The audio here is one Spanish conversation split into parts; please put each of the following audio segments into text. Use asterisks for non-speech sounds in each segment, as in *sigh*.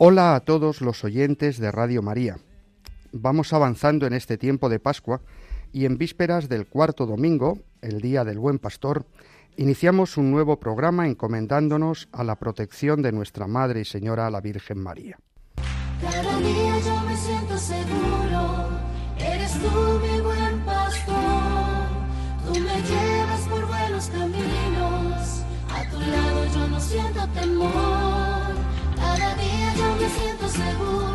Hola a todos los oyentes de Radio María. Vamos avanzando en este tiempo de Pascua y en vísperas del cuarto domingo, el Día del Buen Pastor, iniciamos un nuevo programa encomendándonos a la protección de nuestra Madre y Señora la Virgen María. Cada día yo me siento seguro, eres tú mi buen pastor, tú me llevas por buenos caminos, a tu lado yo no siento temor, siento seguro,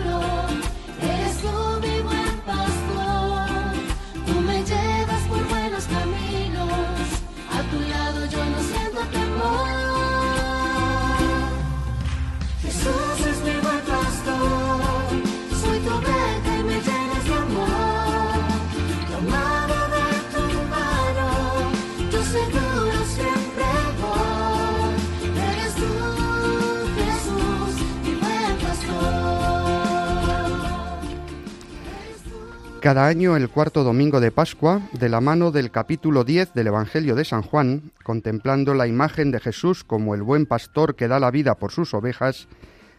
Cada año, el cuarto domingo de Pascua, de la mano del capítulo 10 del Evangelio de San Juan, contemplando la imagen de Jesús como el buen pastor que da la vida por sus ovejas,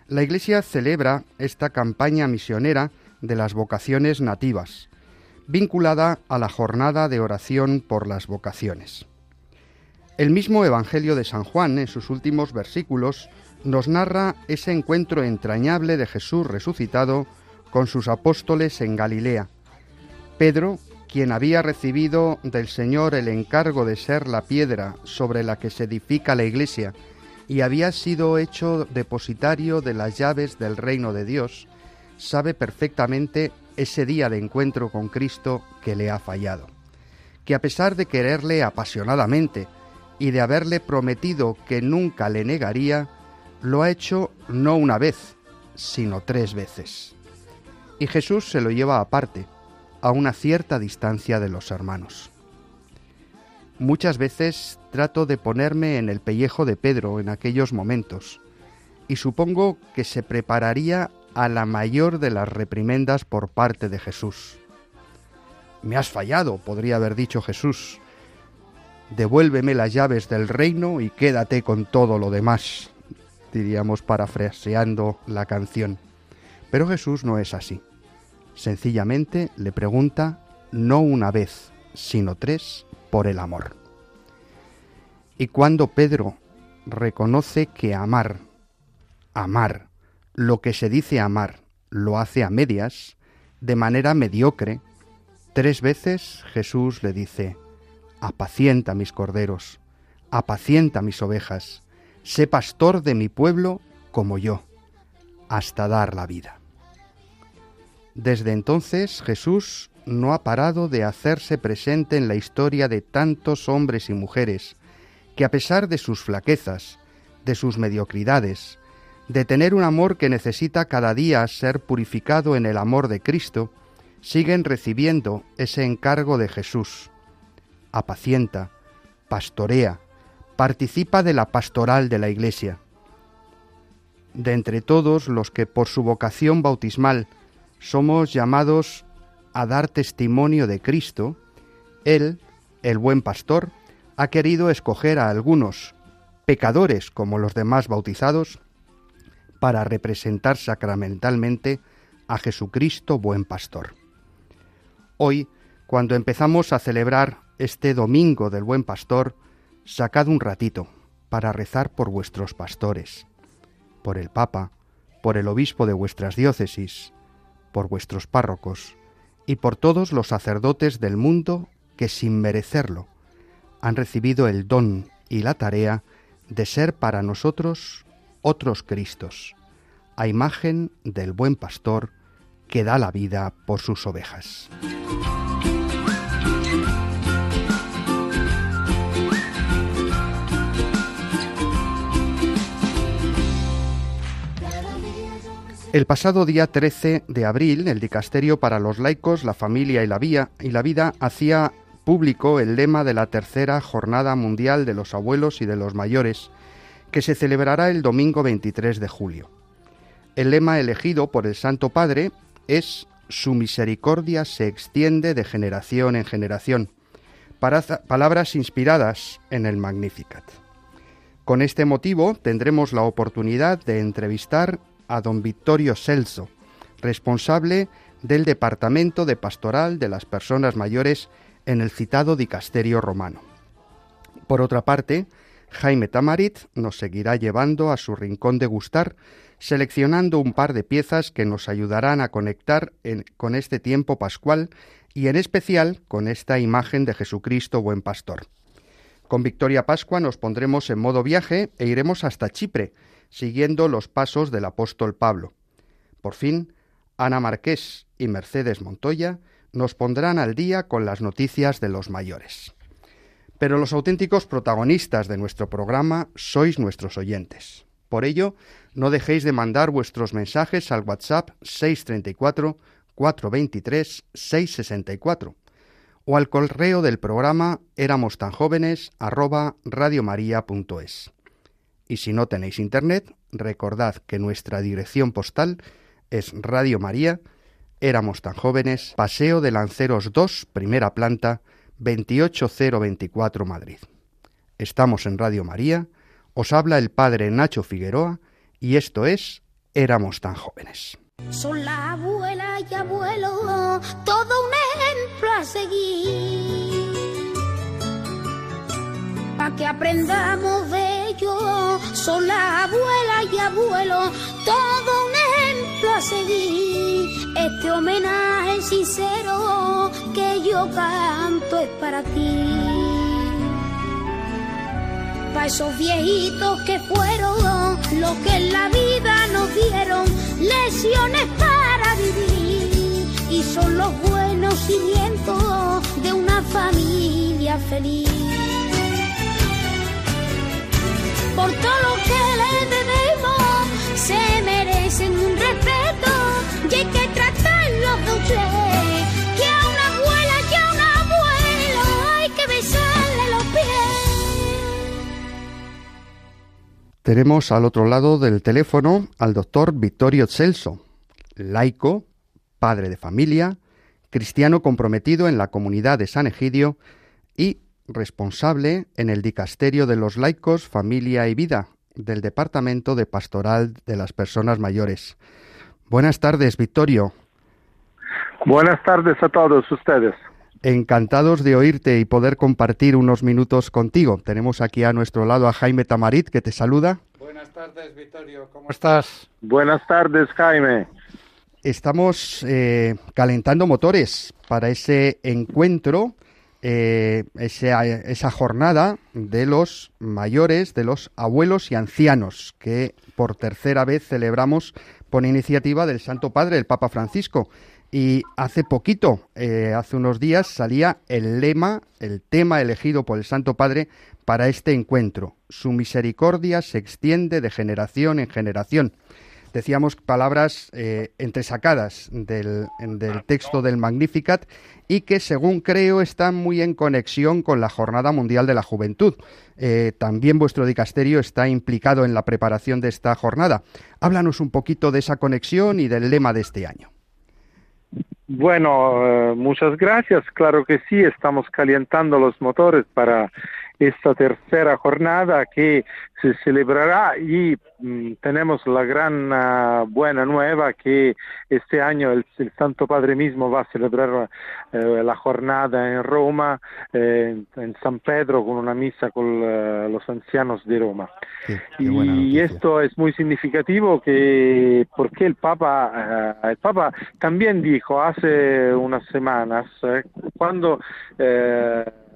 la Iglesia celebra esta campaña misionera de las vocaciones nativas, vinculada a la jornada de oración por las vocaciones. El mismo Evangelio de San Juan, en sus últimos versículos, nos narra ese encuentro entrañable de Jesús resucitado con sus apóstoles en Galilea. Pedro, quien había recibido del Señor el encargo de ser la piedra sobre la que se edifica la iglesia, y había sido hecho depositario de las llaves del reino de Dios, sabe perfectamente ese día de encuentro con Cristo que le ha fallado, que a pesar de quererle apasionadamente y de haberle prometido que nunca le negaría, lo ha hecho no una vez, sino tres veces. Y Jesús se lo lleva aparte, a una cierta distancia de los hermanos. Muchas veces trato de ponerme en el pellejo de Pedro en aquellos momentos, y supongo que se prepararía a la mayor de las reprimendas por parte de Jesús. Me has fallado, podría haber dicho Jesús. Devuélveme las llaves del reino y quédate con todo lo demás, diríamos parafraseando la canción. Pero Jesús no es así. Sencillamente le pregunta no una vez, sino tres, por el amor. Y cuando Pedro reconoce que amar, amar, lo que se dice amar, lo hace a medias, de manera mediocre, tres veces Jesús le dice, apacienta mis corderos, apacienta mis ovejas, sé pastor de mi pueblo como yo, hasta dar la vida. Desde entonces Jesús no ha parado de hacerse presente en la historia de tantos hombres y mujeres que a pesar de sus flaquezas, de sus mediocridades, de tener un amor que necesita cada día ser purificado en el amor de Cristo, siguen recibiendo ese encargo de Jesús. Apacienta, pastorea, participa de la pastoral de la Iglesia. De entre todos los que por su vocación bautismal somos llamados a dar testimonio de Cristo, Él, el buen pastor, ha querido escoger a algunos, pecadores como los demás bautizados, para representar sacramentalmente a Jesucristo buen pastor. Hoy, cuando empezamos a celebrar este domingo del buen pastor, sacad un ratito para rezar por vuestros pastores, por el Papa, por el obispo de vuestras diócesis, por vuestros párrocos y por todos los sacerdotes del mundo que sin merecerlo han recibido el don y la tarea de ser para nosotros otros Cristos, a imagen del buen pastor que da la vida por sus ovejas. El pasado día 13 de abril, el Dicasterio para los Laicos, la Familia y la, y la Vida hacía público el lema de la tercera Jornada Mundial de los Abuelos y de los Mayores, que se celebrará el domingo 23 de julio. El lema elegido por el Santo Padre es Su misericordia se extiende de generación en generación, palabras inspiradas en el Magnificat. Con este motivo tendremos la oportunidad de entrevistar a don Vittorio Celso, responsable del Departamento de Pastoral de las Personas Mayores en el citado dicasterio romano. Por otra parte, Jaime Tamarit nos seguirá llevando a su rincón de gustar, seleccionando un par de piezas que nos ayudarán a conectar con este tiempo pascual y en especial con esta imagen de Jesucristo buen pastor. Con Victoria Pascua nos pondremos en modo viaje e iremos hasta Chipre, siguiendo los pasos del apóstol Pablo. Por fin, Ana Marqués y Mercedes Montoya nos pondrán al día con las noticias de los mayores. Pero los auténticos protagonistas de nuestro programa sois nuestros oyentes. Por ello, no dejéis de mandar vuestros mensajes al WhatsApp 634 423 664 o al correo del programa éramos tan jóvenes arroba. Y si no tenéis internet, recordad que nuestra dirección postal es Radio María, éramos tan jóvenes, Paseo de Lanceros 2, primera planta, 28024 Madrid. Estamos en Radio María, os habla el padre Nacho Figueroa y esto es Éramos tan jóvenes. Son la abuela y abuelo, todo un ejemplo a seguir. Para que aprendamos de ellos, son la abuela y abuelo, todo un ejemplo a seguir. Este homenaje sincero que yo canto es para ti. Para esos viejitos que fueron lo que en la vida nos dieron, lesiones para vivir. Y son los buenos cimientos de una familia feliz. Por todo lo que le debemos, se merecen un respeto y hay que tratarlos de usted. Que a una abuela y a un abuelo hay que besarle los pies. Tenemos al otro lado del teléfono al doctor Vittorio Celso, laico, padre de familia, cristiano comprometido en la comunidad de San Egidio y responsable en el Dicasterio de los Laicos, Familia y Vida del Departamento de Pastoral de las Personas Mayores. Buenas tardes, Vittorio. Buenas tardes a todos ustedes. Encantados de oírte y poder compartir unos minutos contigo. Tenemos aquí a nuestro lado a Jaime Tamarit, que te saluda. Buenas tardes, Vittorio. ¿Cómo estás? Buenas tardes, Jaime. Estamos eh, calentando motores para ese encuentro eh, esa, esa, jornada de los mayores, de los abuelos y ancianos, que por tercera vez celebramos por iniciativa del Santo Padre, el Papa Francisco. Y hace poquito, eh, hace unos días, salía el lema, el tema elegido por el Santo Padre para este encuentro. Su misericordia se extiende de generación en generación decíamos palabras eh, entresacadas del, del, texto del Magnificat y que, según creo, están muy en conexión con la Jornada Mundial de la Juventud. Eh, también vuestro dicasterio está implicado en la preparación de esta jornada. Háblanos un poquito de esa conexión y del lema de este año. Bueno, eh, muchas gracias. Claro que sí, estamos calentando los motores para esta tercera jornada que se celebrará y mm, tenemos la gran uh, buena nueva que este año el, el, Santo Padre mismo va a celebrar uh, la jornada en Roma, eh, en San Pedro, con una misa con uh, los ancianos de Roma. Y esto es muy significativo que porque el Papa, el Papa también dijo hace unas semanas, eh, cuando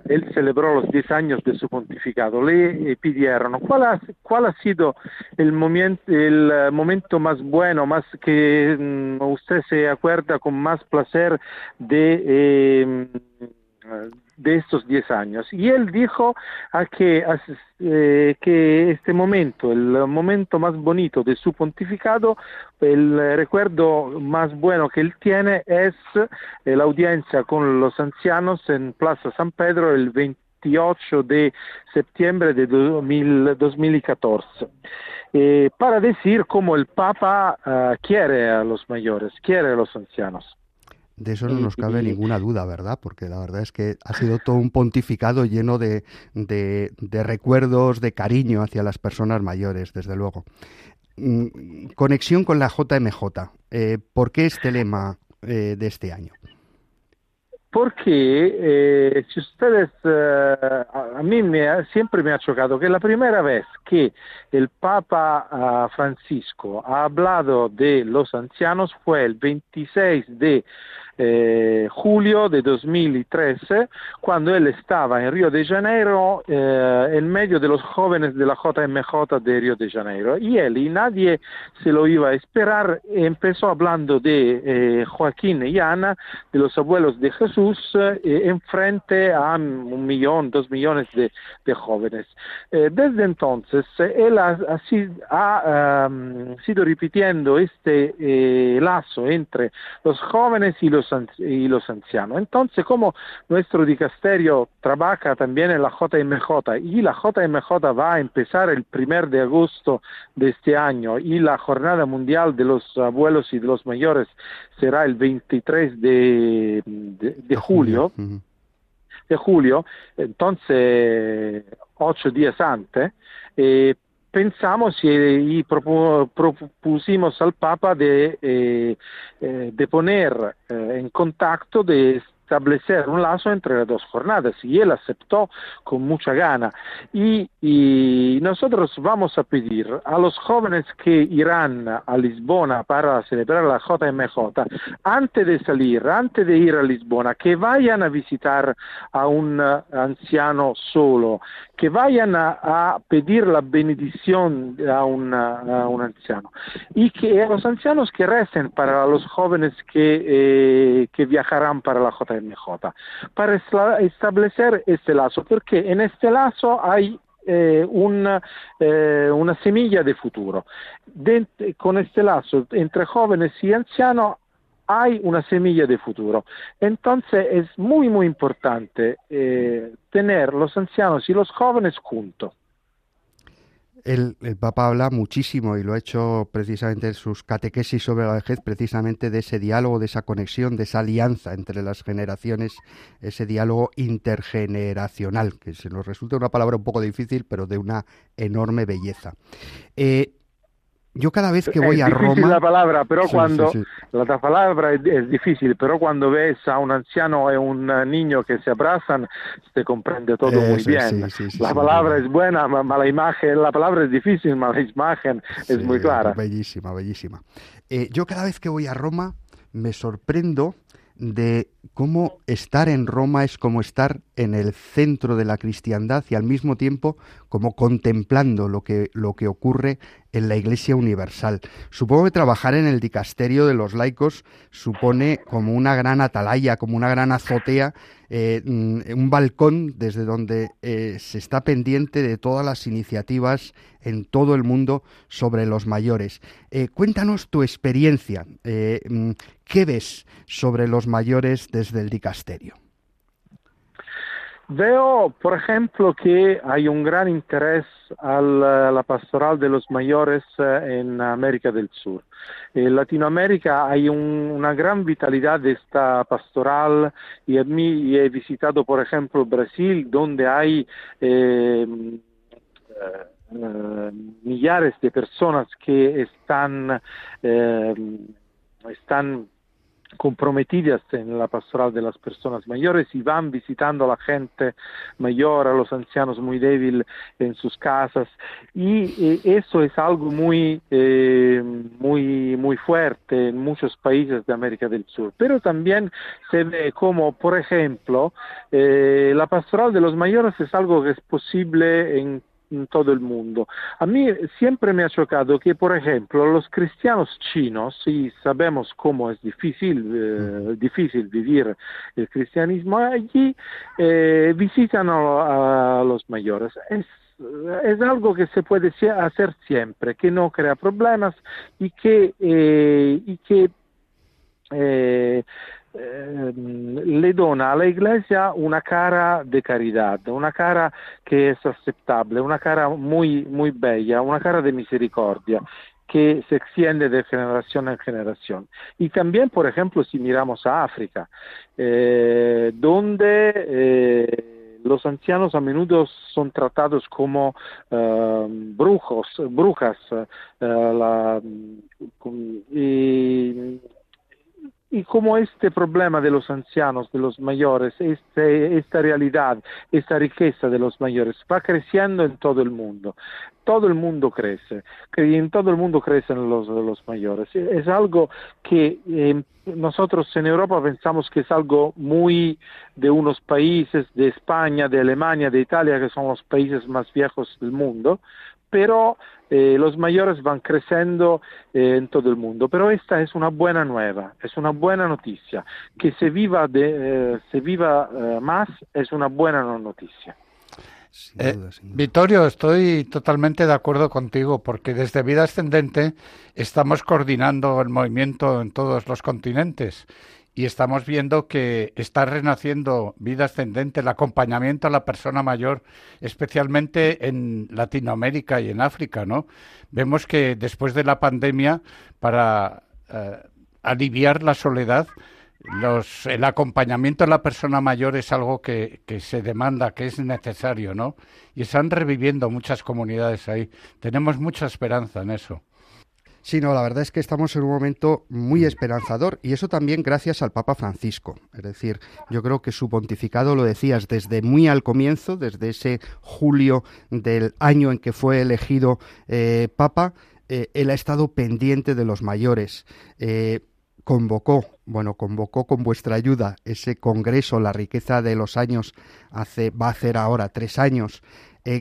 él celebró los 10 años de su pontificado, le pidieron cuál ha, cuál ha sido el, momento, el momento más bueno, más que um, usted se acuerda con más placer de, eh, de estos 10 años. Y él dijo que, eh, que este momento, el momento más bonito de su pontificado, el recuerdo más bueno que él tiene es eh, la audiencia con los ancianos en Plaza San Pedro el 28 de septiembre de 2014. Eh, para decir cómo el Papa uh, quiere a los mayores, quiere a los ancianos. De eso no nos cabe *laughs* ninguna duda, ¿verdad? Porque la verdad es que ha sido todo un pontificado lleno de, de, de recuerdos, de cariño hacia las personas mayores, desde luego. Mm, conexión con la JMJ. Eh, ¿Por qué este lema eh, de este año? Porque eh, si ustedes, eh, a mí me, siempre me ha chocado que la primera vez que el Papa uh, Francisco ha hablado de los ancianos fue el 26 de eh, julio de 2013, cuando él estaba en Río de Janeiro, eh, en medio de los jóvenes de la JMJ de Río de Janeiro. Y él, nadie se lo iba a esperar, empezó hablando de eh, Joaquín y Ana, de los abuelos de Jesús, en frente a un millón, dos millones de, jóvenes. Desde entonces, él ha, sido repitiendo este lazo entre los jóvenes y los y los ancianos. Entonces, como nuestro dicasterio trabaja también en la JMJ y la JMJ va a empezar el primer de agosto de este año y la jornada mundial de los abuelos y de los mayores será el 23 de, de, de julio, de julio, entonces ocho días antes, eh, pensamos y, propusimos al Papa de, eh, eh, de poner eh, en contacto de establecer un lazo entre las dos jornadas y él aceptó con mucha gana. Y, nosotros vamos a pedir a los jóvenes que irán a Lisbona para celebrar la JMJ, antes de salir, antes de ir a Lisbona, que vayan a visitar a un anciano solo, que vayan a, pedir la bendición a, una, a, un anciano y que a los ancianos que recen para los jóvenes que, eh, que viajarán para la JMJ. MJ, para establecer este lazo, porque en este lazo hay eh, una, eh, una, semilla de futuro. De, con este lazo entre jóvenes y ancianos hay una semilla de futuro. Entonces es muy, muy importante eh, tener los ancianos y los jóvenes juntos. El, Papa habla muchísimo y lo ha hecho precisamente en sus catequesis sobre la vejez, precisamente de ese diálogo, de esa conexión, de esa alianza entre las generaciones, ese diálogo intergeneracional, que se nos resulta una palabra un poco difícil, pero de una enorme belleza. Eh, yo cada vez que voy es a Roma... la palabra, pero sí, cuando... Sí, sí. La palabra es, es, difícil, pero cuando ves a un anciano y un niño que se abrazan, se comprende todo Eso, muy bien. la palabra es buena, ma, ma, la imagen, la palabra es difícil, ma la imagen es muy clara. Bellísima, bellísima. Eh, yo cada vez que voy a Roma me sorprendo de cómo estar en Roma es como estar en el centro de la cristiandad y al mismo tiempo como contemplando lo que, lo que ocurre en la Iglesia Universal. Supongo que trabajar en el dicasterio de los laicos supone como una gran atalaya, como una gran azotea, eh, un balcón desde donde eh, se está pendiente de todas las iniciativas en todo el mundo sobre los mayores. Eh, cuéntanos tu experiencia. ¿Qué ves sobre los mayores desde el dicasterio? Veo, por ejemplo, que hay un gran interés a la pastoral de los mayores eh, en América del Sur. En Latinoamérica hay un, una gran vitalidad de esta pastoral y, a mí, he visitado, por ejemplo, Brasil, donde hay eh, eh, millares de personas que están, eh, están comprometidas en la pastoral de las personas mayores y van visitando a la gente mayor, a los ancianos muy débiles en sus casas y eh, eso es algo muy, eh, muy, muy fuerte en muchos países de América del Sur. Pero también se ve como, por ejemplo, eh, la pastoral de los mayores es algo que es posible en en todo el mundo. A mí siempre me ha chocado que, por ejemplo, los cristianos chinos, y sabemos cómo es difícil, eh, difícil vivir el cristianismo allí, eh, visitan a, los mayores. Es, es algo que se puede hacer siempre, que no crea problemas y que, eh, y que eh, Ehm, le dona alla Iglesia una cara de caridad, una cara que es aceptable, una cara muy, muy bella, una cara de misericordia que se extiende de generación en generación. Y también, por ejemplo, si miramos a África, eh, donde eh, los ancianos a menudo son tratados como uh, brujos, brujas, la, y y como este problema de los ancianos, de los mayores, este, esta realidad, esta riqueza de los mayores va creciendo en todo el mundo. Todo el mundo crece, en todo el mundo crecen los, los mayores. Es algo que eh, nosotros en Europa pensamos que es algo muy de unos países, de España, de Alemania, de Italia, que son los países más viejos del mundo, pero eh, los mayores van creciendo eh, en todo el mundo. Pero esta es una buena nueva, es una buena noticia. Que se viva, de, eh, se viva eh, más es una buena noticia. Eh, Vittorio, estoy totalmente de acuerdo contigo porque desde Vida Ascendente estamos coordinando el movimiento en todos los continentes y estamos viendo que está renaciendo vida ascendente, el acompañamiento a la persona mayor, especialmente en Latinoamérica y en África, ¿no? Vemos que después de la pandemia, para eh, aliviar la soledad, el acompañamiento a la persona mayor es algo que, que, se demanda, que es necesario, ¿no? Y están reviviendo muchas comunidades ahí. Tenemos mucha esperanza en eso. Sí, no, la verdad es que estamos en un momento muy esperanzador y eso también gracias al Papa Francisco. Es decir, yo creo que su pontificado, lo decías, desde muy al comienzo, desde ese julio del año en que fue elegido eh, Papa, eh, él ha estado pendiente de los mayores. Eh, convocó, bueno, convocó con vuestra ayuda ese congreso, la riqueza de los años, hace, va a hacer ahora tres años,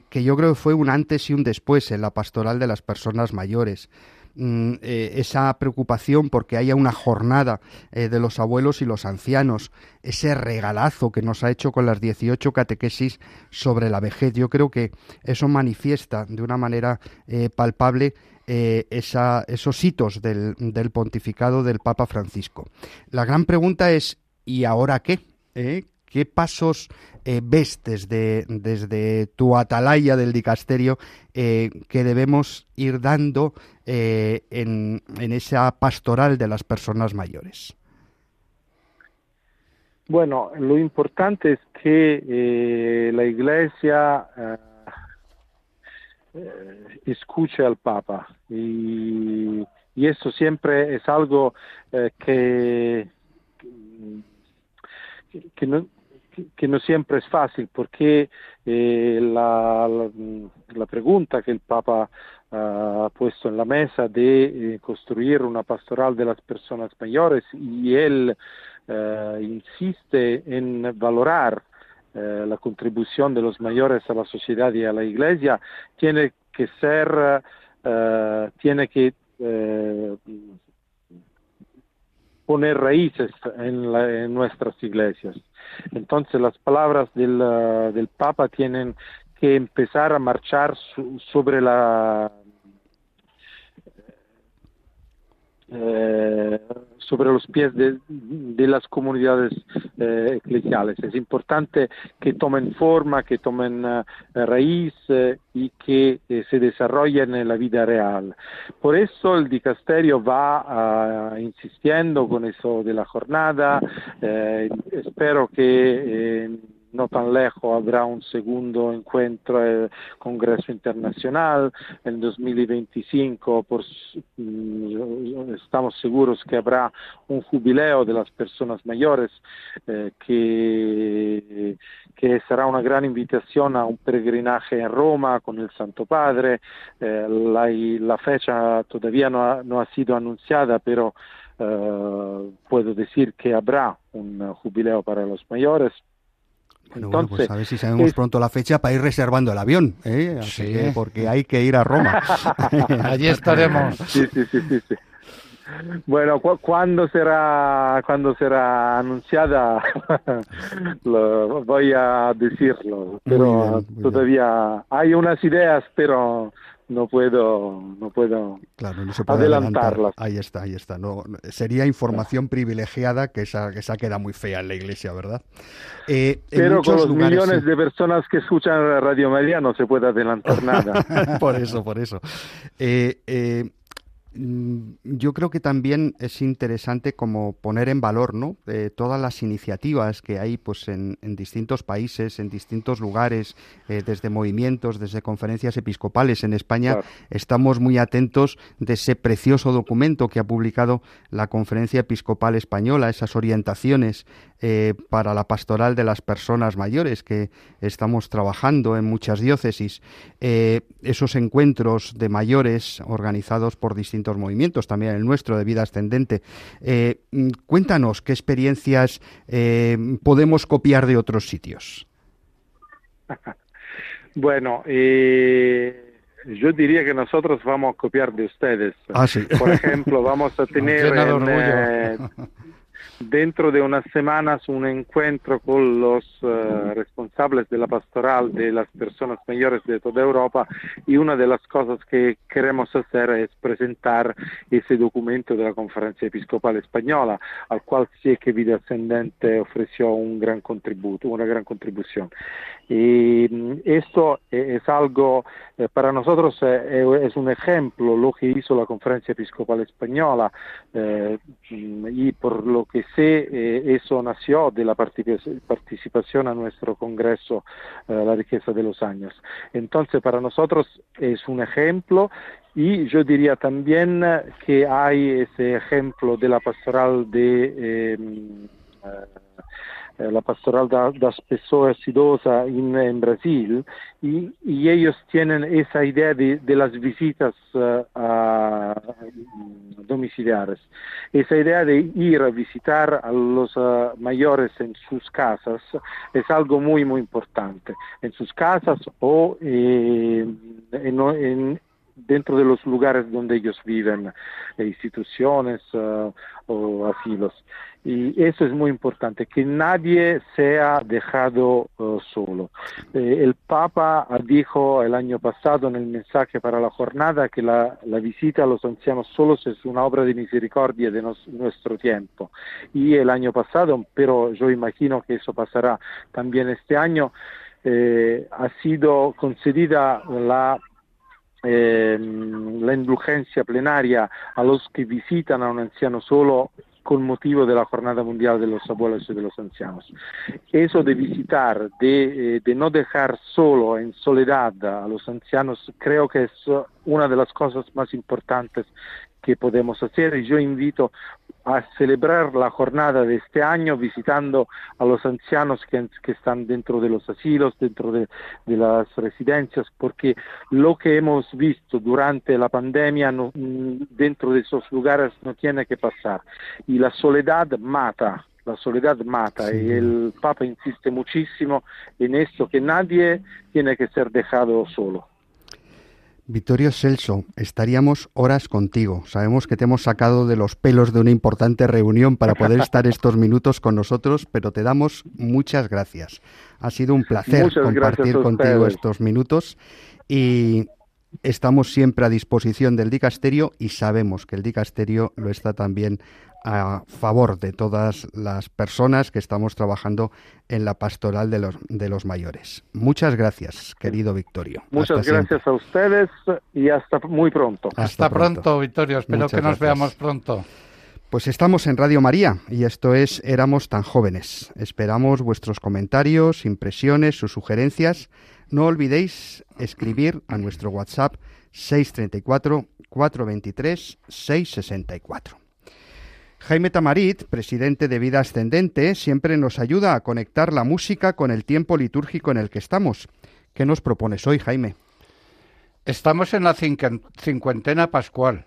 que yo creo que fue un antes y un después en la pastoral de las personas mayores. Mm, eh, esa preocupación porque haya una jornada eh, de los abuelos y los ancianos, ese regalazo que nos ha hecho con las 18 catequesis sobre la vejez. Yo creo que eso manifiesta de una manera eh, palpable esos hitos del, del, pontificado del Papa Francisco. La gran pregunta es, ¿y ahora qué? ¿Qué pasos eh, ves desde, desde, tu atalaya del dicasterio eh, que debemos ir dando eh, en, en, esa pastoral de las personas mayores? Bueno, lo importante es que la Iglesia escuche al Papa y, y, eso siempre es algo que que no, que no siempre es fácil porque eh, la, pregunta que el Papa ha puesto en la mesa de eh, construir una pastoral de las personas mayores y él eh, insiste en valorar la contribución de los mayores a la sociedad y a la iglesia, tiene que ser, tiene que poner raíces en, la, en nuestras iglesias. Entonces las palabras del, uh, del Papa tienen que empezar a marchar su, sobre la eh, sobre los pies de, las comunidades eh, eclesiales. Es importante que tomen forma, que tomen uh, raíz eh, y que eh, se desarrollen en la vida real. Por eso el dicasterio va uh, insistiendo con eso de la jornada. Eh, espero que no tan lejos habrá un segundo encuentro, el Congreso Internacional. En 2025 por, mm, estamos seguros que habrá un jubileo de las personas mayores eh, que, será una gran invitación a un peregrinaje en Roma con el Santo Padre. Eh, la, fecha todavía no ha, no ha sido anunciada, pero eh, puedo decir que habrá un jubileo para los mayores Bueno, bueno, pues a ver si sabemos pronto la fecha para ir reservando el avión, ¿eh? Sí. porque hay que ir a Roma. *laughs* Allí estaremos. *laughs* Sí, sí, sí, sí. sí. Bueno, cu- cuando será cuando será anunciada *laughs* lo voy a decirlo, pero bien. todavía hay unas ideas, pero no puedo no puedo Claro, no se puede Adelantarlas. adelantar. Ahí está, ahí está. No, sería información privilegiada que esa, que esa queda muy fea en la iglesia, ¿verdad? Eh, pero con los lugares, millones sí. de personas que escuchan Radio María no se puede adelantar nada. *laughs* por eso, por eso. Eh, eh, yo creo que también es interesante como poner en valor, ¿no? Eh, todas las iniciativas que hay, pues, en, en distintos países, en distintos lugares, eh, desde movimientos, desde conferencias episcopales en España. Claro. Estamos muy atentos de ese precioso documento que ha publicado la Conferencia Episcopal Española, esas orientaciones eh, para la pastoral de las personas mayores que estamos trabajando en muchas diócesis, esos encuentros de mayores organizados por distintos movimientos, también el nuestro de vida ascendente. Eh, mm, cuéntanos qué experiencias eh, podemos copiar de otros sitios. *laughs* Bueno, eh, yo diría que nosotros vamos a copiar de ustedes. Ah, sí. Por ejemplo, vamos a *laughs* tener en, eh, *laughs* dentro de unas semanas un encuentro con los eh, responsables de la pastoral de las personas mayores de toda Europa y una de las cosas que queremos hacer es presentar ese documento de la Conferencia Episcopal Española, al cual sí que Vida Ascendente ofreció un gran contributo, una gran contribución. Y mm, esto eh, es algo, eh, para nosotros eh, es un ejemplo lo que hizo la Conferencia Episcopal Española mm, y por lo que sé eso nació de la partici- participación a nuestro Congreso La riqueza de los años. Entonces para nosotros es un ejemplo y yo diría también que hay ese ejemplo de la pastoral de eh, la pastoral da- das pessoas idosas en, en Brasil y, y ellos tienen esa idea de, de las visitas eh, a- domiciliares, esa idea de ir a visitar a los eh, mayores en sus casas es algo muy muy importante, en sus casas o eh, en- en- dentro de los lugares donde ellos viven, eh, instituciones eh, o asilos. Y eso es muy importante, que nadie sea dejado eh, solo. El Papa dijo el año pasado en el mensaje para la jornada que la, visita a los ancianos solos es una obra de misericordia de nuestro tiempo. Y el año pasado, pero yo imagino que eso pasará también este año, ha sido concedida la eh, la indulgencia plenaria a los que visitan a un anciano solo con motivo de la Jornada Mundial de los Abuelos y de los Ancianos. Eso de visitar, de, eh, de no dejar solo, en soledad a los ancianos, creo que es una de las cosas más importantes que podemos hacer y yo invito a celebrar la jornada de este año visitando a los ancianos que, que están dentro de los asilos, dentro de, de las residencias, porque lo que hemos visto durante la pandemia no- dentro de esos lugares no tiene que pasar. Y la soledad mata, la soledad mata. Y el Papa insiste muchísimo en esto, que nadie tiene que ser dejado solo. Vittorio Celso, estaríamos horas contigo. Sabemos que te hemos sacado de los pelos de una importante reunión para poder estar *laughs* estos minutos con nosotros, pero te damos muchas gracias. Ha sido un placer Muchas compartir contigo estos minutos y estamos siempre a disposición del dicasterio y sabemos que el dicasterio lo está también a favor de todas las personas que estamos trabajando en la pastoral de los, de los mayores. Muchas gracias, querido Victorio. Muchas Hasta gracias siempre. a ustedes y hasta muy pronto. Hasta, pronto. Vittorio. Espero Muchas que nos gracias. veamos pronto. Pues estamos en Radio María y esto es Éramos tan jóvenes. Esperamos vuestros comentarios, impresiones, sus sugerencias. No olvidéis escribir a nuestro WhatsApp 634 423 664. Jaime Tamarit, presidente de Vida Ascendente, siempre nos ayuda a conectar la música con el tiempo litúrgico en el que estamos. ¿Qué nos propones hoy, Jaime? Estamos en la cincuentena pascual,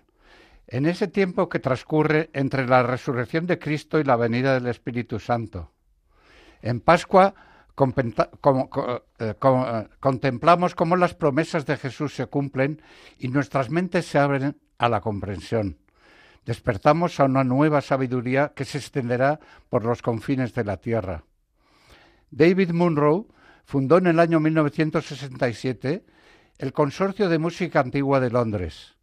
en ese tiempo que transcurre entre la resurrección de Cristo y la venida del Espíritu Santo. En Pascua eh, contemplamos cómo las promesas de Jesús se cumplen y nuestras mentes se abren a la comprensión. Despertamos a una nueva sabiduría que se extenderá por los confines de la tierra. David Munro fundó en el año 1967 el Consorcio de Música Antigua de Londres.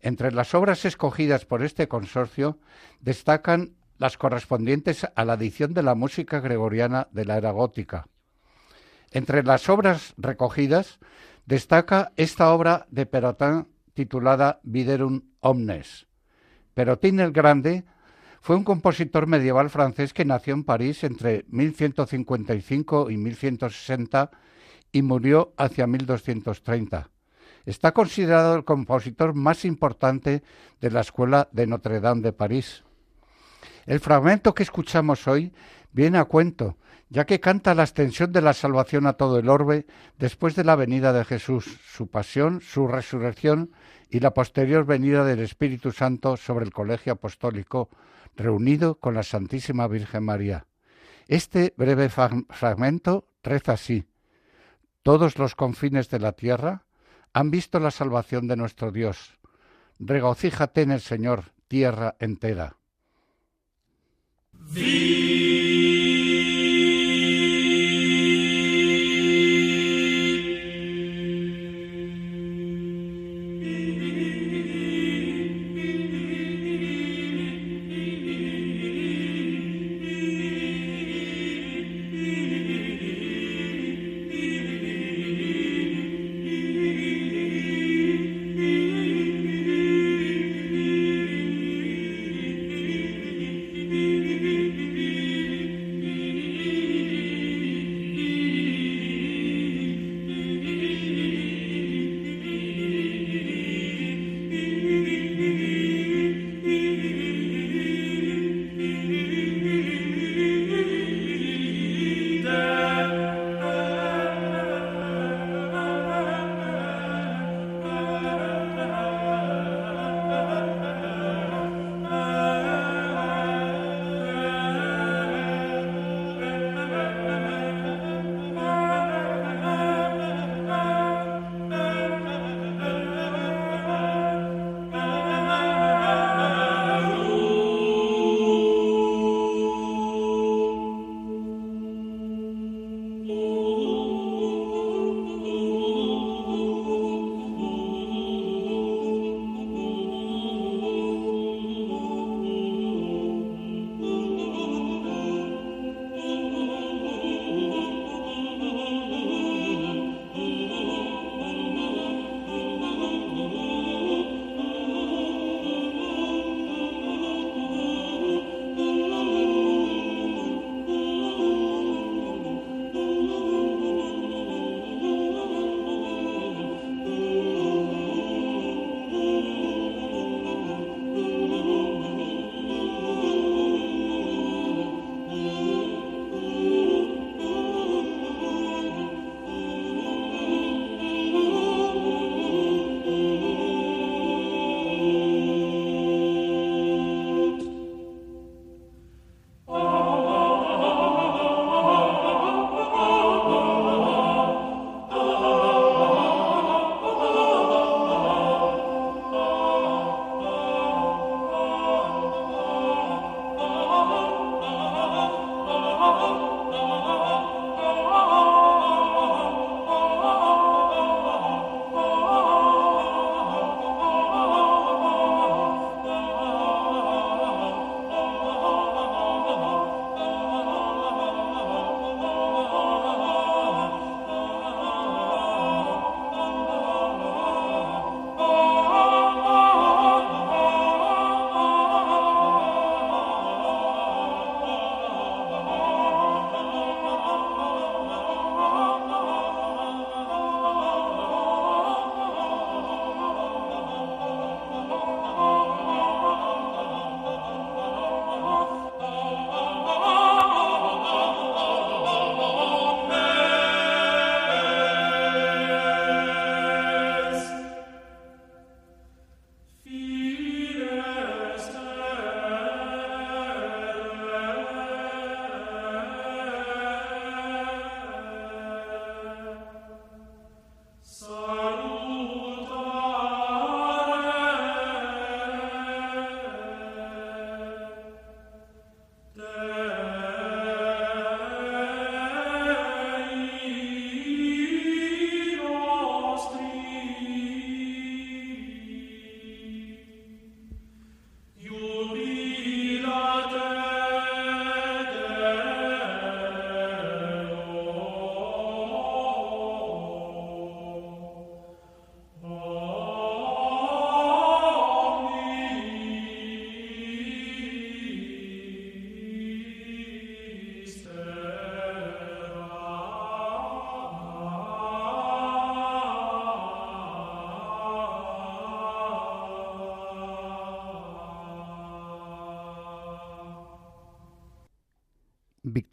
Entre las obras escogidas por este consorcio destacan las correspondientes a la edición de la música gregoriana de la era gótica. Entre las obras recogidas destaca esta obra de Perotin titulada Viderum Omnes. Perotin el Grande fue un compositor medieval francés que nació en París entre 1155 y 1160 y murió hacia 1230. Está considerado el compositor más importante de la escuela de Notre Dame de París. El fragmento que escuchamos hoy viene a cuento, ya que canta la extensión de la salvación a todo el orbe después de la venida de Jesús, su pasión, su resurrección y la posterior venida del Espíritu Santo sobre el colegio apostólico, reunido con la Santísima Virgen María. Este breve fragmento reza así. Todos los confines de la tierra han visto la salvación de nuestro Dios. Regocíjate en el Señor, tierra entera.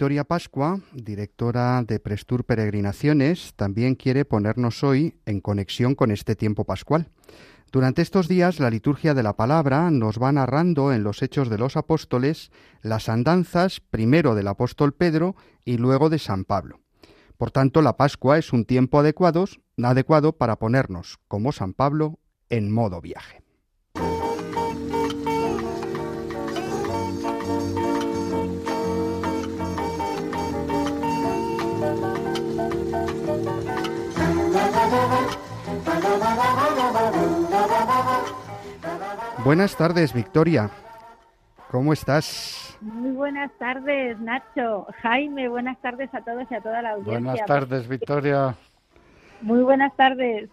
Victoria Pascua, directora de Prestur Peregrinaciones, también quiere ponernos hoy en conexión con este tiempo pascual. Durante estos días la liturgia de la palabra nos va narrando en los hechos de los apóstoles las andanzas primero del apóstol Pedro y luego de San Pablo. Por tanto, la Pascua es un tiempo adecuado, adecuado para ponernos, como San Pablo, en modo viaje. Buenas tardes, Victoria. ¿Cómo estás? Muy buenas tardes, Nacho. Jaime, buenas tardes a todos y a toda la audiencia. Buenas tardes, Victoria. Muy buenas tardes.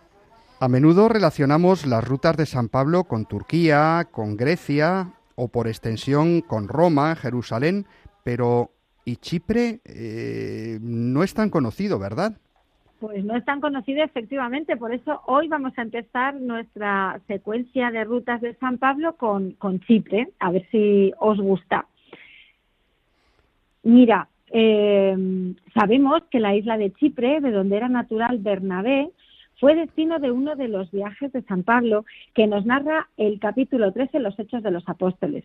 A menudo relacionamos las rutas de San Pablo con Turquía, con Grecia o por extensión con Roma, Jerusalén, pero ¿y Chipre? Eh, no es tan conocido, ¿verdad? Pues no es tan conocido efectivamente, por eso hoy vamos a empezar nuestra secuencia de rutas de San Pablo con, con Chipre, a ver si os gusta. Mira, eh, sabemos que la isla de Chipre, de donde era natural Bernabé, fue destino de uno de los viajes de San Pablo que nos narra el capítulo 13, los Hechos de los Apóstoles.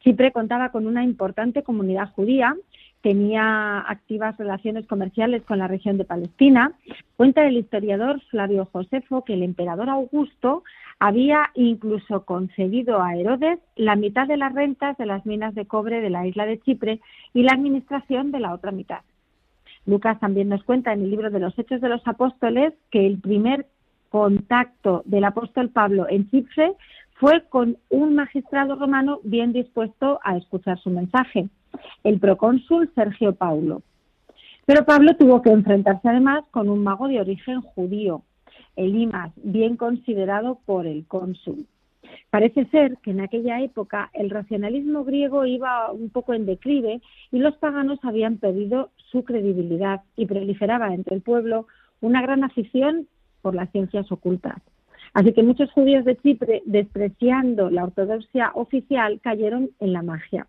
Chipre contaba con una importante comunidad judía tenía activas relaciones comerciales con la región de Palestina. Cuenta el historiador Flavio Josefo que el emperador Augusto había incluso concedido a Herodes la mitad de las rentas de las minas de cobre de la isla de Chipre y la administración de la otra mitad. Lucas también nos cuenta en el libro de los Hechos de los Apóstoles que el primer contacto del apóstol Pablo en Chipre fue con un magistrado romano bien dispuesto a escuchar su mensaje el procónsul Sergio Paulo. Pero Pablo tuvo que enfrentarse además con un mago de origen judío, Elimas, bien considerado por el cónsul. Parece ser que en aquella época el racionalismo griego iba un poco en declive y los paganos habían perdido su credibilidad y proliferaba entre el pueblo una gran afición por las ciencias ocultas. Así que muchos judíos de Chipre, despreciando la ortodoxia oficial, cayeron en la magia.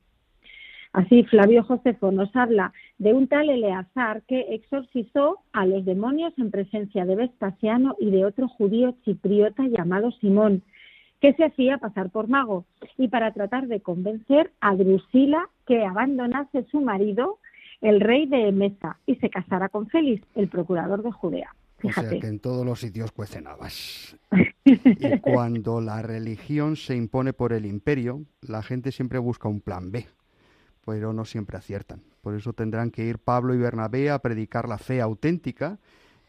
Así, Flavio Josefo nos habla de un tal Eleazar que exorcizó a los demonios en presencia de Vespasiano y de otro judío chipriota llamado Simón, que se hacía pasar por mago, y para tratar de convencer a Drusila que abandonase su marido, el rey de Emesa, y se casara con Félix, el procurador de Judea. Fíjate. O sea que en todos los sitios cuecen habas. *laughs* y cuando la religión se impone por el imperio, la gente siempre busca un plan B pero no siempre aciertan. Por eso tendrán que ir Pablo y Bernabé a predicar la fe auténtica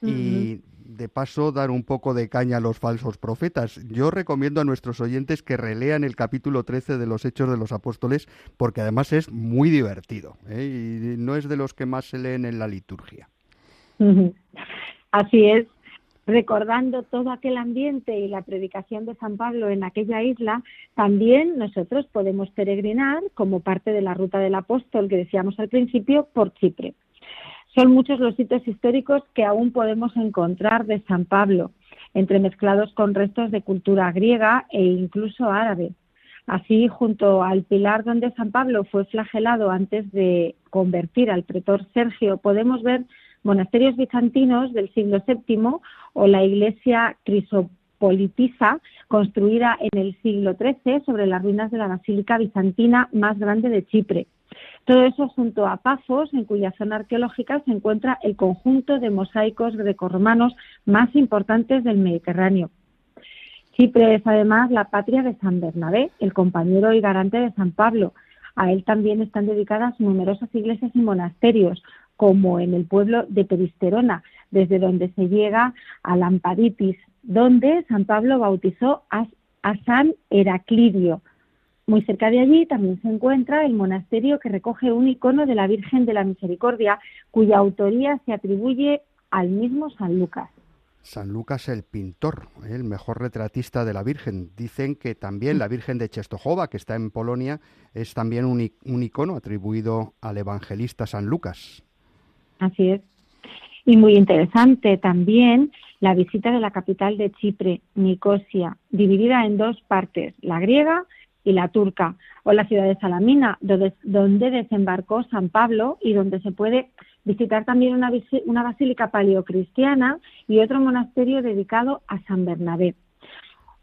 y de paso dar un poco de caña a los falsos profetas. Yo recomiendo a nuestros oyentes que relean el capítulo 13 de los Hechos de los Apóstoles porque además es muy divertido ¿eh? y no es de los que más se leen en la liturgia. Así es recordando todo aquel ambiente y la predicación de San Pablo en aquella isla, también nosotros podemos peregrinar como parte de la ruta del apóstol que decíamos al principio por Chipre. Son muchos los sitios históricos que aún podemos encontrar de San Pablo, entremezclados con restos de cultura griega e incluso árabe. Así, junto al pilar donde San Pablo fue flagelado antes de convertir al pretor Sergio, podemos ver monasterios bizantinos del siglo VII o la iglesia crisopolitiza, construida en el siglo XIII sobre las ruinas de la basílica bizantina más grande de Chipre. Todo eso junto a Pafos, en cuya zona arqueológica se encuentra el conjunto de mosaicos grecorromanos más importantes del Mediterráneo. Chipre es además la patria de San Bernabé, el compañero y garante de San Pablo. A él también están dedicadas numerosas iglesias y monasterios, como en el pueblo de Peristerona, desde donde se llega a Lampaditis, donde San Pablo bautizó a, San Heraclidio. Muy cerca de allí también se encuentra el monasterio que recoge un icono de la Virgen de la Misericordia, cuya autoría se atribuye al mismo San Lucas. San Lucas el pintor, el mejor retratista de la Virgen. Dicen que también la Virgen de Czestochowa, que está en Polonia, es también un icono atribuido al evangelista San Lucas. Así es. Y muy interesante también la visita de la capital de Chipre, Nicosia, dividida en dos partes, la griega y la Turca, o la ciudad de Salamina, donde, donde desembarcó San Pablo y donde se puede visitar también una, una basílica paleocristiana y otro monasterio dedicado a San Bernabé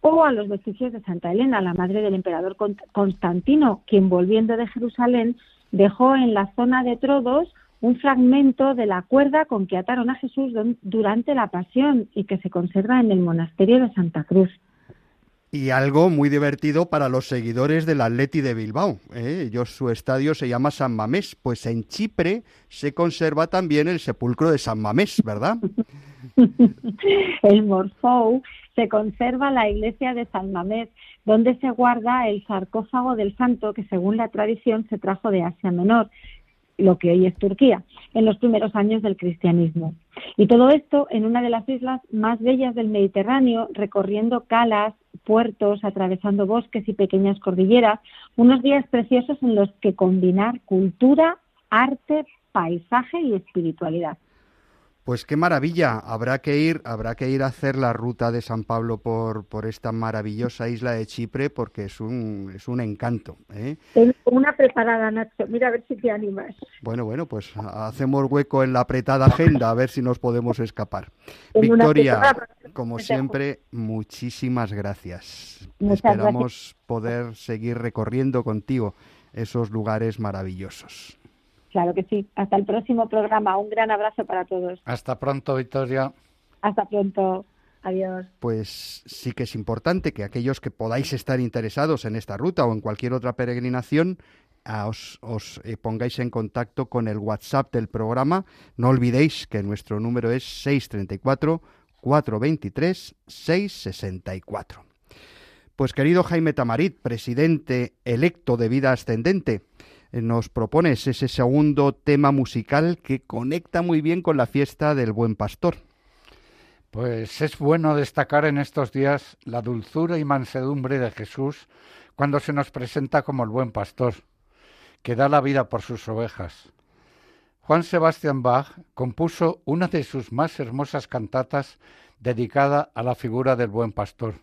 o a los vestigios de Santa Elena, la madre del emperador Constantino, quien volviendo de Jerusalén dejó en la zona de Trodos un fragmento de la cuerda con que ataron a Jesús durante la pasión y que se conserva en el monasterio de Santa Cruz. Y algo muy divertido para los seguidores del Atleti de Bilbao. ¿eh? Ellos, su estadio se llama San Mamés. Pues en Chipre se conserva también el sepulcro de San Mamés, ¿verdad? *laughs* el Morfou se conserva la iglesia de San Mamés, donde se guarda el sarcófago del santo que según la tradición se trajo de Asia Menor lo que hoy es Turquía, en los primeros años del cristianismo. Y todo esto en una de las islas más bellas del Mediterráneo, recorriendo calas, puertos, atravesando bosques y pequeñas cordilleras, unos días preciosos en los que combinar cultura, arte, paisaje y espiritualidad. Pues qué maravilla, habrá que ir, habrá que ir a hacer la ruta de San Pablo por, por esta maravillosa isla de Chipre porque es un, es un encanto. ¿eh? Tengo una preparada, Nacho, mira a ver si te animas. Bueno, bueno, pues hacemos hueco en la apretada agenda a ver si nos podemos escapar. Victoria, como siempre, muchísimas gracias. Esperamos poder seguir recorriendo contigo esos lugares maravillosos. Claro que sí. Hasta el próximo programa. Un gran abrazo para todos. Hasta pronto, Victoria. Hasta pronto. Adiós. Pues sí que es importante que aquellos que podáis estar interesados en esta ruta o en cualquier otra peregrinación, os, eh, pongáis en contacto con el WhatsApp del programa. No olvidéis que nuestro número es 634 423 664. Pues querido Jaime Tamarit, presidente electo de Vida Ascendente, nos propones ese segundo tema musical que conecta muy bien con la fiesta del buen pastor. Pues es bueno destacar en estos días la dulzura y mansedumbre de Jesús cuando se nos presenta como el buen pastor, que da la vida por sus ovejas. Juan Sebastián Bach compuso una de sus más hermosas cantatas dedicada a la figura del buen pastor.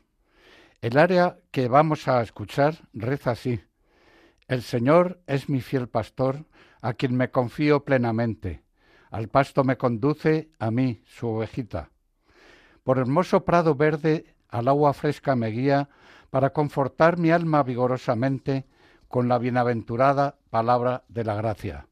El área que vamos a escuchar reza así. El Señor es mi fiel pastor, a quien me confío plenamente. Al pasto me conduce a mí, su ovejita. Por hermoso prado verde, al agua fresca me guía, para confortar mi alma vigorosamente con la bienaventurada palabra de la gracia.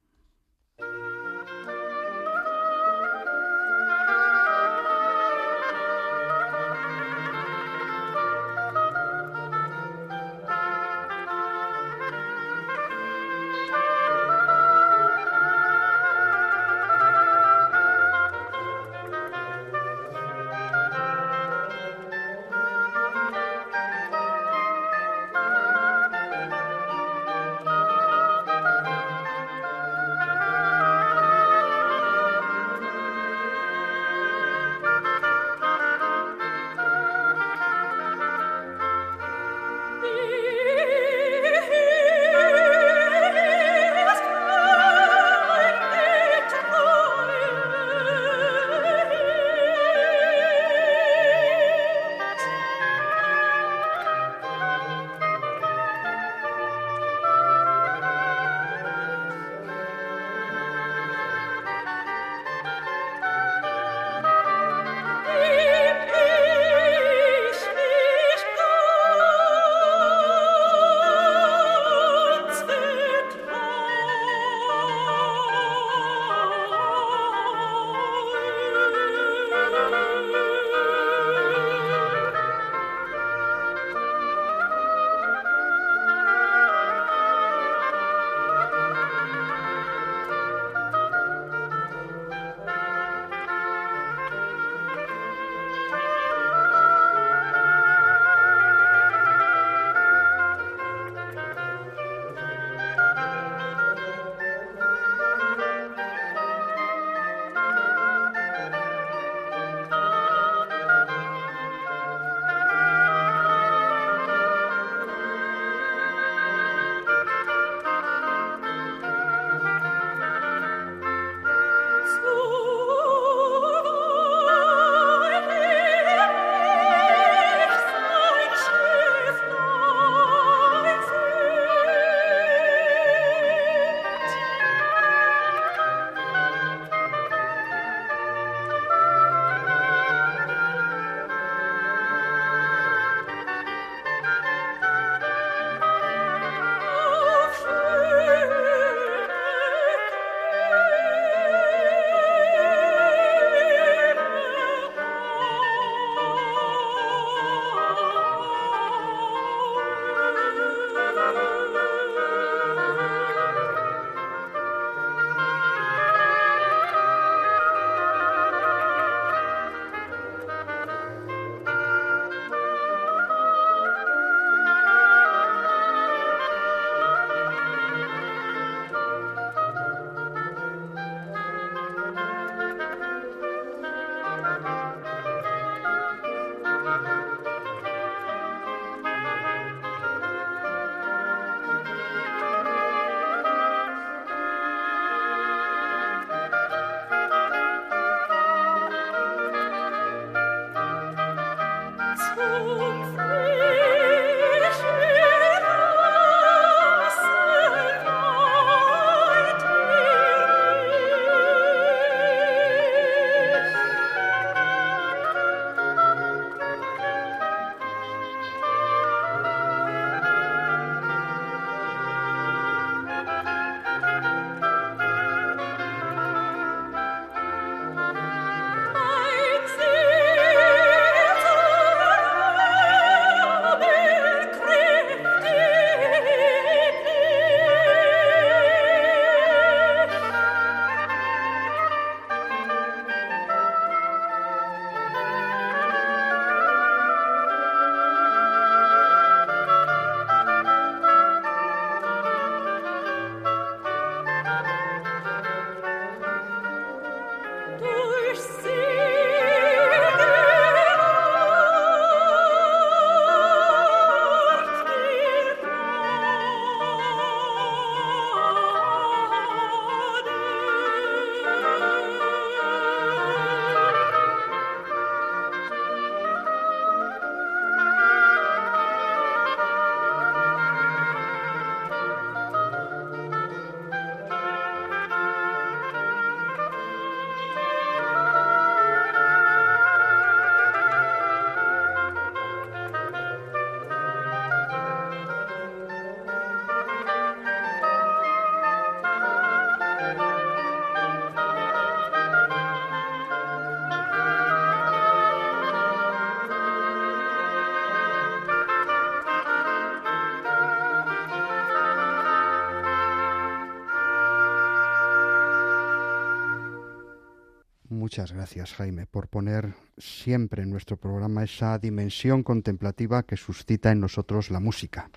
Muchas gracias, Jaime, por poner siempre en nuestro programa esa dimensión contemplativa que suscita en nosotros la música.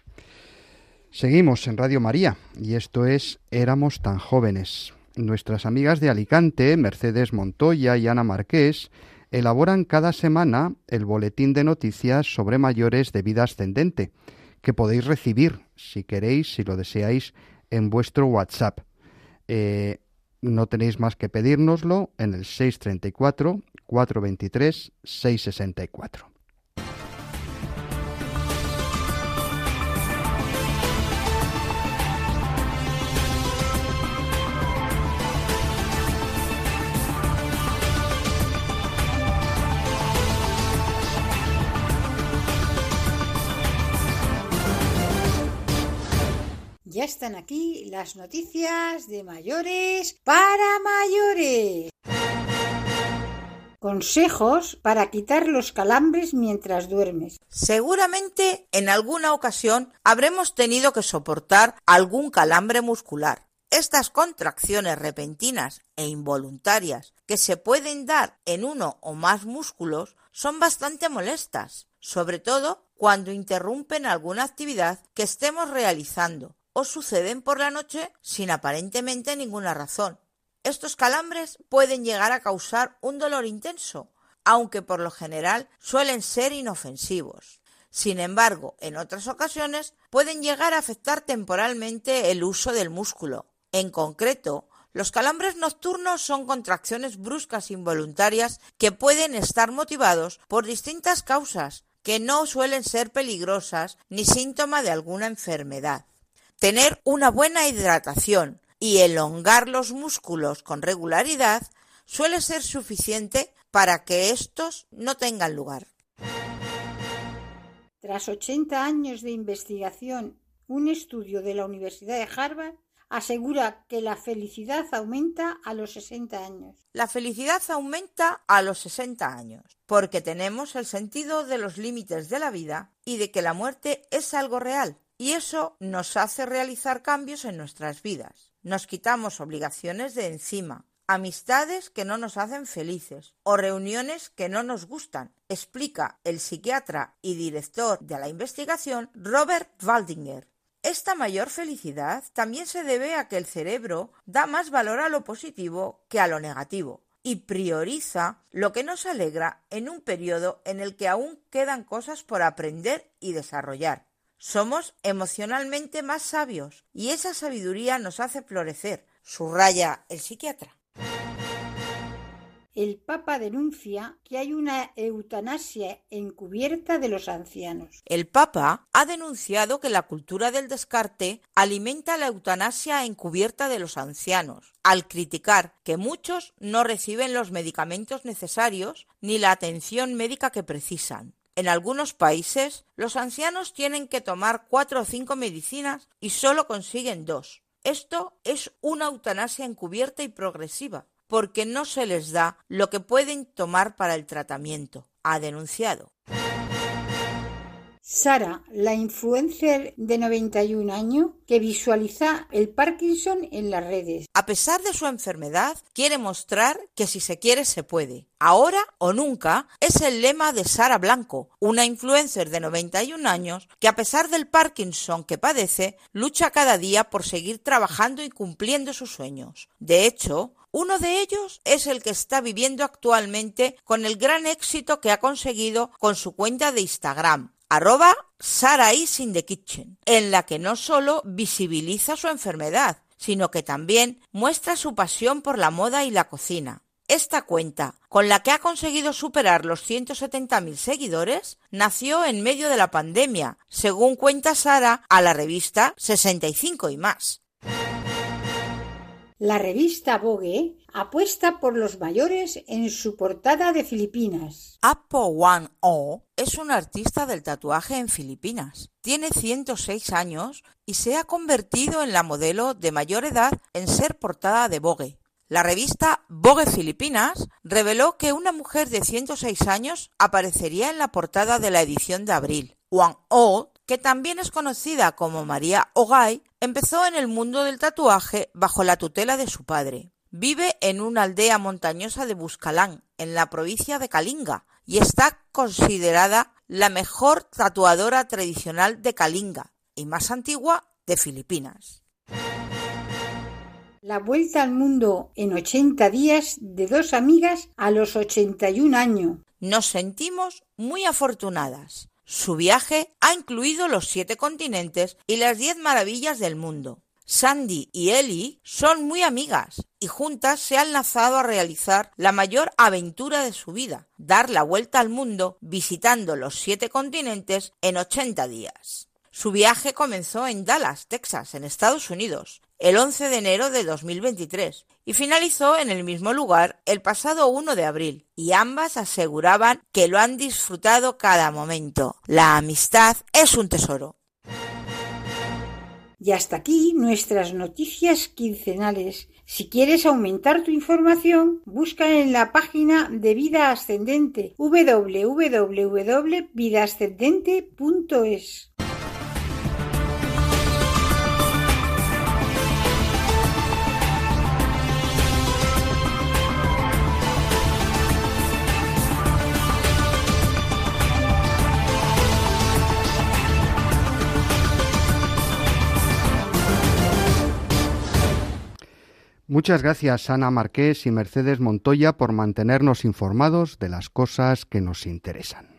Seguimos en Radio María y esto es Éramos tan jóvenes. Nuestras amigas de Alicante, Mercedes Montoya y Ana Marqués, elaboran cada semana el boletín de noticias sobre mayores de vida ascendente, que podéis recibir, si queréis, si lo deseáis, en vuestro WhatsApp. Eh, no tenéis más que pedírnoslo en el 634 423 664. Están aquí las noticias de mayores para mayores. Consejos para quitar los calambres mientras duermes. Seguramente en alguna ocasión habremos tenido que soportar algún calambre muscular. Estas contracciones repentinas e involuntarias que se pueden dar en uno o más músculos son bastante molestas, sobre todo cuando interrumpen alguna actividad que estemos realizando o suceden por la noche sin aparentemente ninguna razón. Estos calambres pueden llegar a causar un dolor intenso, aunque por lo general suelen ser inofensivos. Sin embargo, en otras ocasiones pueden llegar a afectar temporalmente el uso del músculo. En concreto, los calambres nocturnos son contracciones bruscas involuntarias que pueden estar motivados por distintas causas, que no suelen ser peligrosas ni síntoma de alguna enfermedad. Tener una buena hidratación y elongar los músculos con regularidad suele ser suficiente para que estos no tengan lugar. Tras 80 años de investigación, un estudio de la Universidad de Harvard asegura que la felicidad aumenta a los 60 años. La felicidad aumenta a los 60 años, porque tenemos el sentido de los límites de la vida y de que la muerte es algo real, y eso nos hace realizar cambios en nuestras vidas. Nos quitamos obligaciones de encima, amistades que no nos hacen felices o reuniones que no nos gustan, explica el psiquiatra y director de la investigación Robert Waldinger. Esta mayor felicidad también se debe a que el cerebro da más valor a lo positivo que a lo negativo y prioriza lo que nos alegra en un periodo en el que aún quedan cosas por aprender y desarrollar. Somos emocionalmente más sabios y esa sabiduría nos hace florecer, subraya el psiquiatra. el Papa denuncia que hay una eutanasia encubierta de los ancianos. El Papa ha denunciado que la cultura del descarte alimenta la eutanasia encubierta de los ancianos, al criticar que muchos no reciben los medicamentos necesarios ni la atención médica que precisan. En algunos países, los ancianos tienen que tomar cuatro o cinco medicinas y solo consiguen dos. Esto es una eutanasia encubierta y progresiva, porque no se les da lo que pueden tomar para el tratamiento, ha denunciado. Sara, la influencer de 91 años que visualiza el Parkinson en las redes. A pesar de su enfermedad, quiere mostrar que si se quiere se puede. Ahora o nunca es el lema de Sara Blanco, una influencer de 91 años que a pesar del Parkinson que padece, lucha cada día por seguir trabajando y cumpliendo sus sueños. De hecho, uno de ellos es el que está viviendo actualmente con el gran éxito que ha conseguido con su cuenta de Instagram, arroba Sara in the kitchen, en la que no solo visibiliza su enfermedad, sino que también muestra su pasión por la moda y la cocina. Esta cuenta, con la que ha conseguido superar los 170.000 seguidores, nació en medio de la pandemia, según cuenta Sara a la revista 65 y más. La revista Vogue apuesta por los mayores en su portada de Filipinas. Apo One O es un artista del tatuaje en Filipinas. Tiene 106 años y se ha convertido en la modelo de mayor edad en ser portada de Vogue. La revista Vogue Filipinas reveló que una mujer de 106 años aparecería en la portada de la edición de abril. O que también es conocida como María Ogay, empezó en el mundo del tatuaje bajo la tutela de su padre. Vive en una aldea montañosa de Buscalán, en la provincia de Kalinga, y está considerada la mejor tatuadora tradicional de Kalinga y más antigua de Filipinas. La vuelta al mundo en 80 días de dos amigas a los 81 años. Nos sentimos muy afortunadas. Su viaje ha incluido los siete continentes y las diez maravillas del mundo. Sandy y Ellie son muy amigas y juntas se han lanzado a realizar la mayor aventura de su vida, dar la vuelta al mundo visitando los siete continentes en 80 días. Su viaje comenzó en Dallas, Texas, en Estados Unidos, el 11 de enero de 2023 y finalizó en el mismo lugar el pasado 1 de abril, y ambas aseguraban que lo han disfrutado cada momento. La amistad es un tesoro. Y hasta aquí nuestras noticias quincenales. Si quieres aumentar tu información, busca en la página de Vida Ascendente www.vidaascendente.es. Muchas gracias Ana Marqués y Mercedes Montoya por mantenernos informados de las cosas que nos interesan.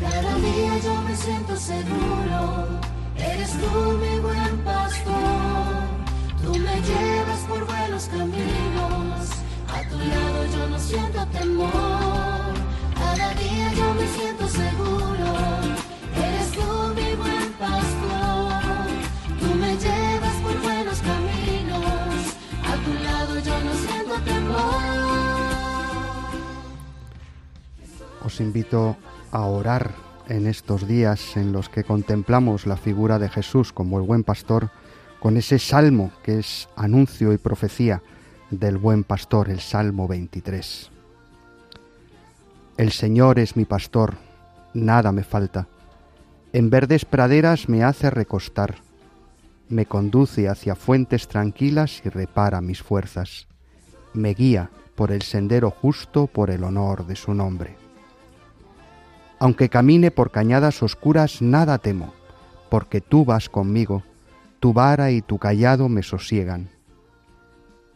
Día yo me siento seguro, eres tú caminos, a tu lado yo no siento temor, cada día yo me siento seguro, eres tú mi buen pastor, tú me llevas por buenos caminos, a tu lado yo no siento temor. Os invito a orar en estos días en los que contemplamos la figura de Jesús como el buen pastor, con ese salmo que es anuncio y profecía del buen pastor, el Salmo 23. El Señor es mi pastor, nada me falta. En verdes praderas me hace recostar, me conduce hacia fuentes tranquilas y repara mis fuerzas, me guía por el sendero justo por el honor de su nombre. Aunque camine por cañadas oscuras, nada temo, porque tú vas conmigo, tu vara y tu callado me sosiegan.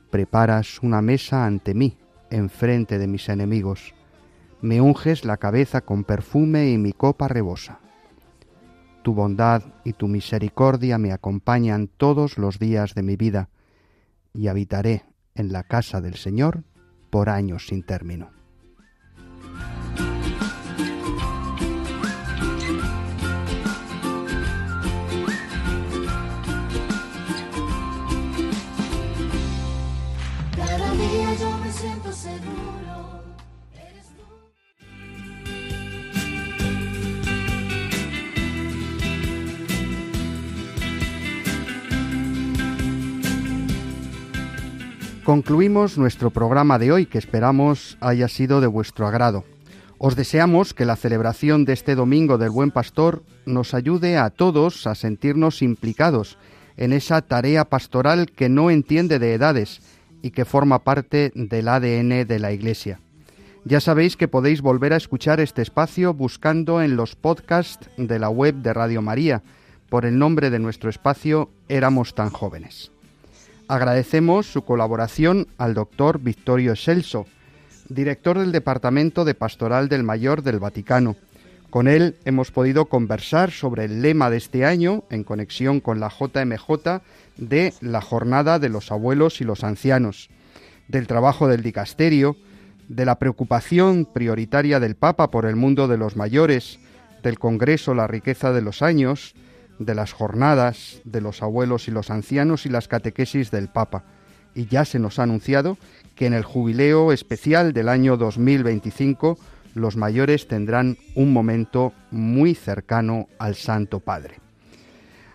Preparas una mesa ante mí, enfrente de mis enemigos. Me unges la cabeza con perfume y mi copa rebosa. Tu bondad y tu misericordia me acompañan todos los días de mi vida, y habitaré en la casa del Señor por años sin término. Concluimos nuestro programa de hoy que esperamos haya sido de vuestro agrado. Os deseamos que la celebración de este Domingo del Buen Pastor nos ayude a todos a sentirnos implicados en esa tarea pastoral que no entiende de edades y que forma parte del ADN de la Iglesia. Ya sabéis que podéis volver a escuchar este espacio buscando en los podcasts de la web de Radio María por el nombre de nuestro espacio Éramos tan jóvenes. Agradecemos su colaboración al doctor Victorio Celso, director del Departamento de Pastoral del Mayor del Vaticano. Con él hemos podido conversar sobre el lema de este año, en conexión con la JMJ, de la Jornada de los Abuelos y los Ancianos, del trabajo del dicasterio, de la preocupación prioritaria del Papa por el mundo de los mayores, del Congreso La riqueza de los años, de las jornadas de los abuelos y los ancianos y las catequesis del Papa. Y ya se nos ha anunciado que en el jubileo especial del año 2025 los mayores tendrán un momento muy cercano al Santo Padre.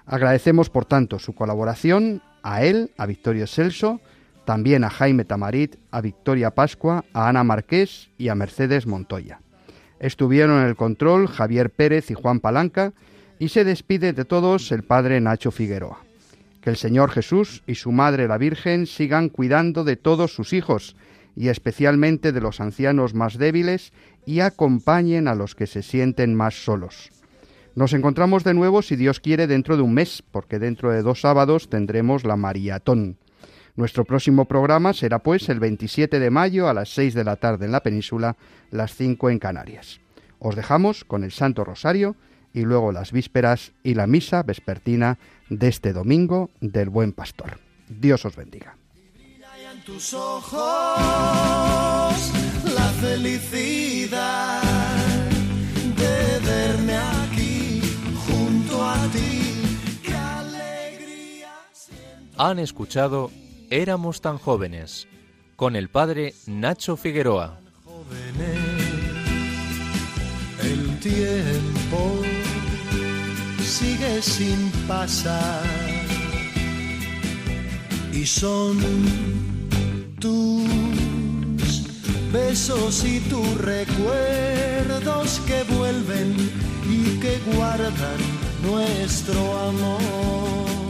Agradecemos, por tanto, su colaboración a él, a Victorio Celso, también a Jaime Tamarit, a Victoria Pascua, a Ana Marqués y a Mercedes Montoya. Estuvieron en el control Javier Pérez y Juan Palanca, y se despide de todos el Padre Nacho Figueroa. Que el Señor Jesús y su Madre la Virgen sigan cuidando de todos sus hijos y especialmente de los ancianos más débiles y acompañen a los que se sienten más solos. Nos encontramos de nuevo, si Dios quiere, dentro de un mes, porque dentro de dos sábados tendremos la Maratón. Nuestro próximo programa será pues el 27 de mayo a las 6 de la tarde en la península, las 5 en Canarias. Os dejamos con el Santo Rosario y luego las vísperas y la misa vespertina de este domingo del Buen Pastor. Dios os bendiga. tus ojos la felicidad de verme aquí junto a ti. Qué alegría Han escuchado Éramos tan jóvenes con el padre Nacho Figueroa. El tiempo sigue sin pasar y son tus besos y tus recuerdos que vuelven y que guardan nuestro amor.